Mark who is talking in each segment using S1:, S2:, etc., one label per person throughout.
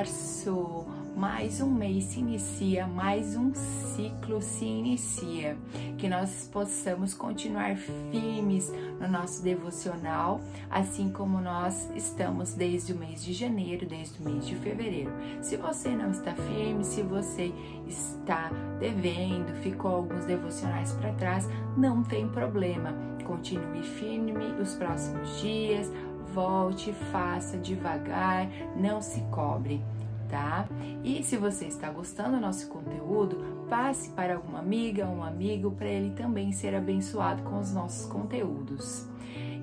S1: março, mais um mês se inicia, mais um ciclo se inicia. Que nós possamos continuar firmes no nosso devocional, assim como nós estamos desde o mês de janeiro, desde o mês de fevereiro. Se você não está firme, se você está devendo, ficou alguns devocionais para trás, não tem problema. Continue firme os próximos dias, volte, faça devagar, não se cobre tá? E se você está gostando do nosso conteúdo, passe para alguma amiga, um amigo, para ele também ser abençoado com os nossos conteúdos.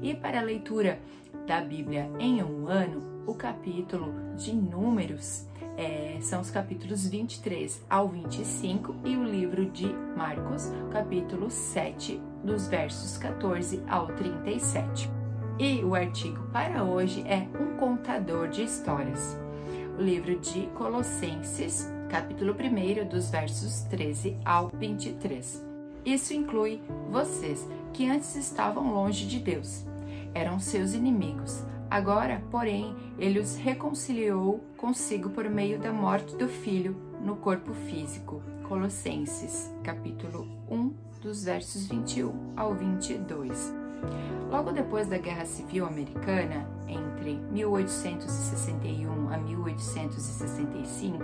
S1: E para a leitura da Bíblia em um ano, o capítulo de Números é, são os capítulos 23 ao 25 e o livro de Marcos, capítulo 7, dos versos 14 ao 37. E o artigo para hoje é Um Contador de Histórias o livro de Colossenses, capítulo 1, dos versos 13 ao 23. Isso inclui vocês que antes estavam longe de Deus, eram seus inimigos. Agora, porém, ele os reconciliou consigo por meio da morte do filho no corpo físico. Colossenses, capítulo 1, dos versos 21 ao 22. Logo depois da Guerra Civil Americana, entre 1861 a 1865,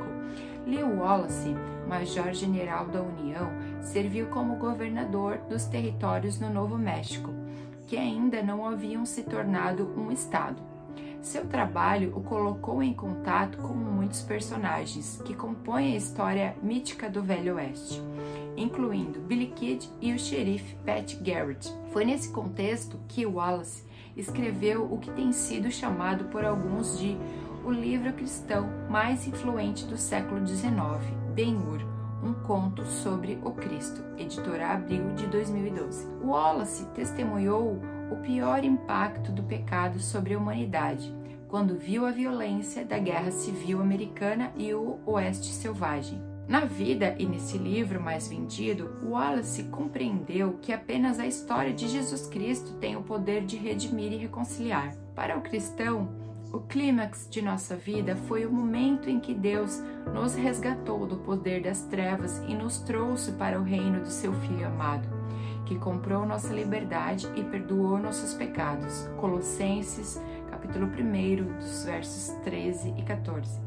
S1: Lew Wallace, major-general da União, serviu como governador dos territórios no Novo México, que ainda não haviam se tornado um estado. Seu trabalho o colocou em contato com muitos personagens que compõem a história mítica do Velho Oeste incluindo Billy Kid e o xerife Pat Garrett. Foi nesse contexto que Wallace escreveu o que tem sido chamado por alguns de o livro cristão mais influente do século XIX, Ben-Hur, um conto sobre o Cristo, editora Abril de 2012. Wallace testemunhou o pior impacto do pecado sobre a humanidade, quando viu a violência da Guerra Civil Americana e o Oeste Selvagem. Na vida e nesse livro mais vendido, Wallace compreendeu que apenas a história de Jesus Cristo tem o poder de redimir e reconciliar. Para o cristão, o clímax de nossa vida foi o momento em que Deus nos resgatou do poder das trevas e nos trouxe para o reino do seu Filho amado, que comprou nossa liberdade e perdoou nossos pecados. Colossenses, capítulo 1, dos versos 13 e 14.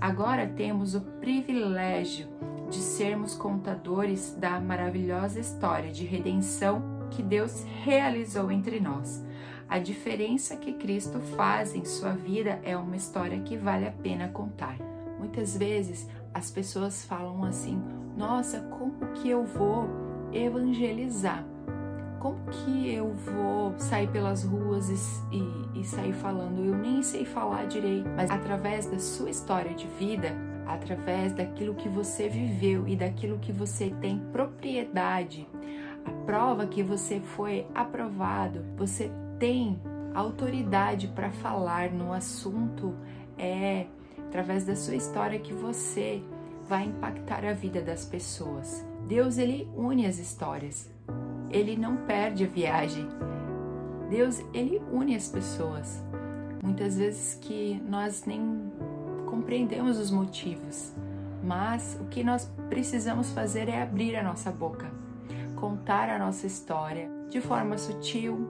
S1: Agora temos o privilégio de sermos contadores da maravilhosa história de redenção que Deus realizou entre nós. A diferença que Cristo faz em sua vida é uma história que vale a pena contar. Muitas vezes as pessoas falam assim: nossa, como que eu vou evangelizar? como que eu vou sair pelas ruas e, e, e, sair falando? Eu nem sei falar direito, mas através da sua história de vida, através daquilo que você viveu e daquilo que você tem propriedade, a prova que você foi aprovado, você tem autoridade para falar no assunto, é através da sua história que você vai impactar a vida das pessoas. Deus ele une as histórias ele não perde a viagem. Deus, ele une as pessoas. Muitas vezes que nós nem compreendemos os motivos, mas o que nós precisamos fazer é abrir a nossa boca, contar a nossa história de forma sutil.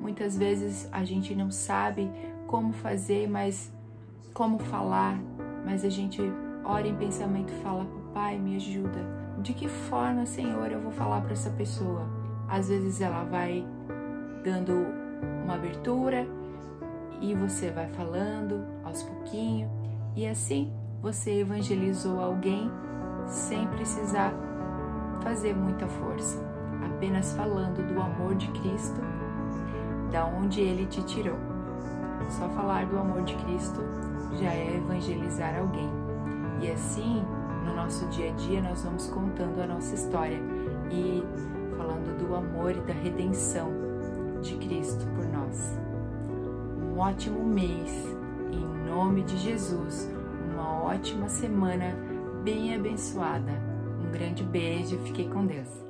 S1: Muitas vezes a gente não sabe como fazer, mas como falar, mas a gente ora em pensamento e fala: Pai, me ajuda. De que forma, Senhor, eu vou falar para essa pessoa? Às vezes ela vai dando uma abertura e você vai falando aos pouquinhos e assim você evangelizou alguém sem precisar fazer muita força, apenas falando do amor de Cristo, da onde ele te tirou. Só falar do amor de Cristo já é evangelizar alguém. E assim, no nosso dia a dia, nós vamos contando a nossa história e falando do amor e da redenção de Cristo por nós. Um ótimo mês, em nome de Jesus, uma ótima semana bem abençoada. Um grande beijo, fiquei com Deus.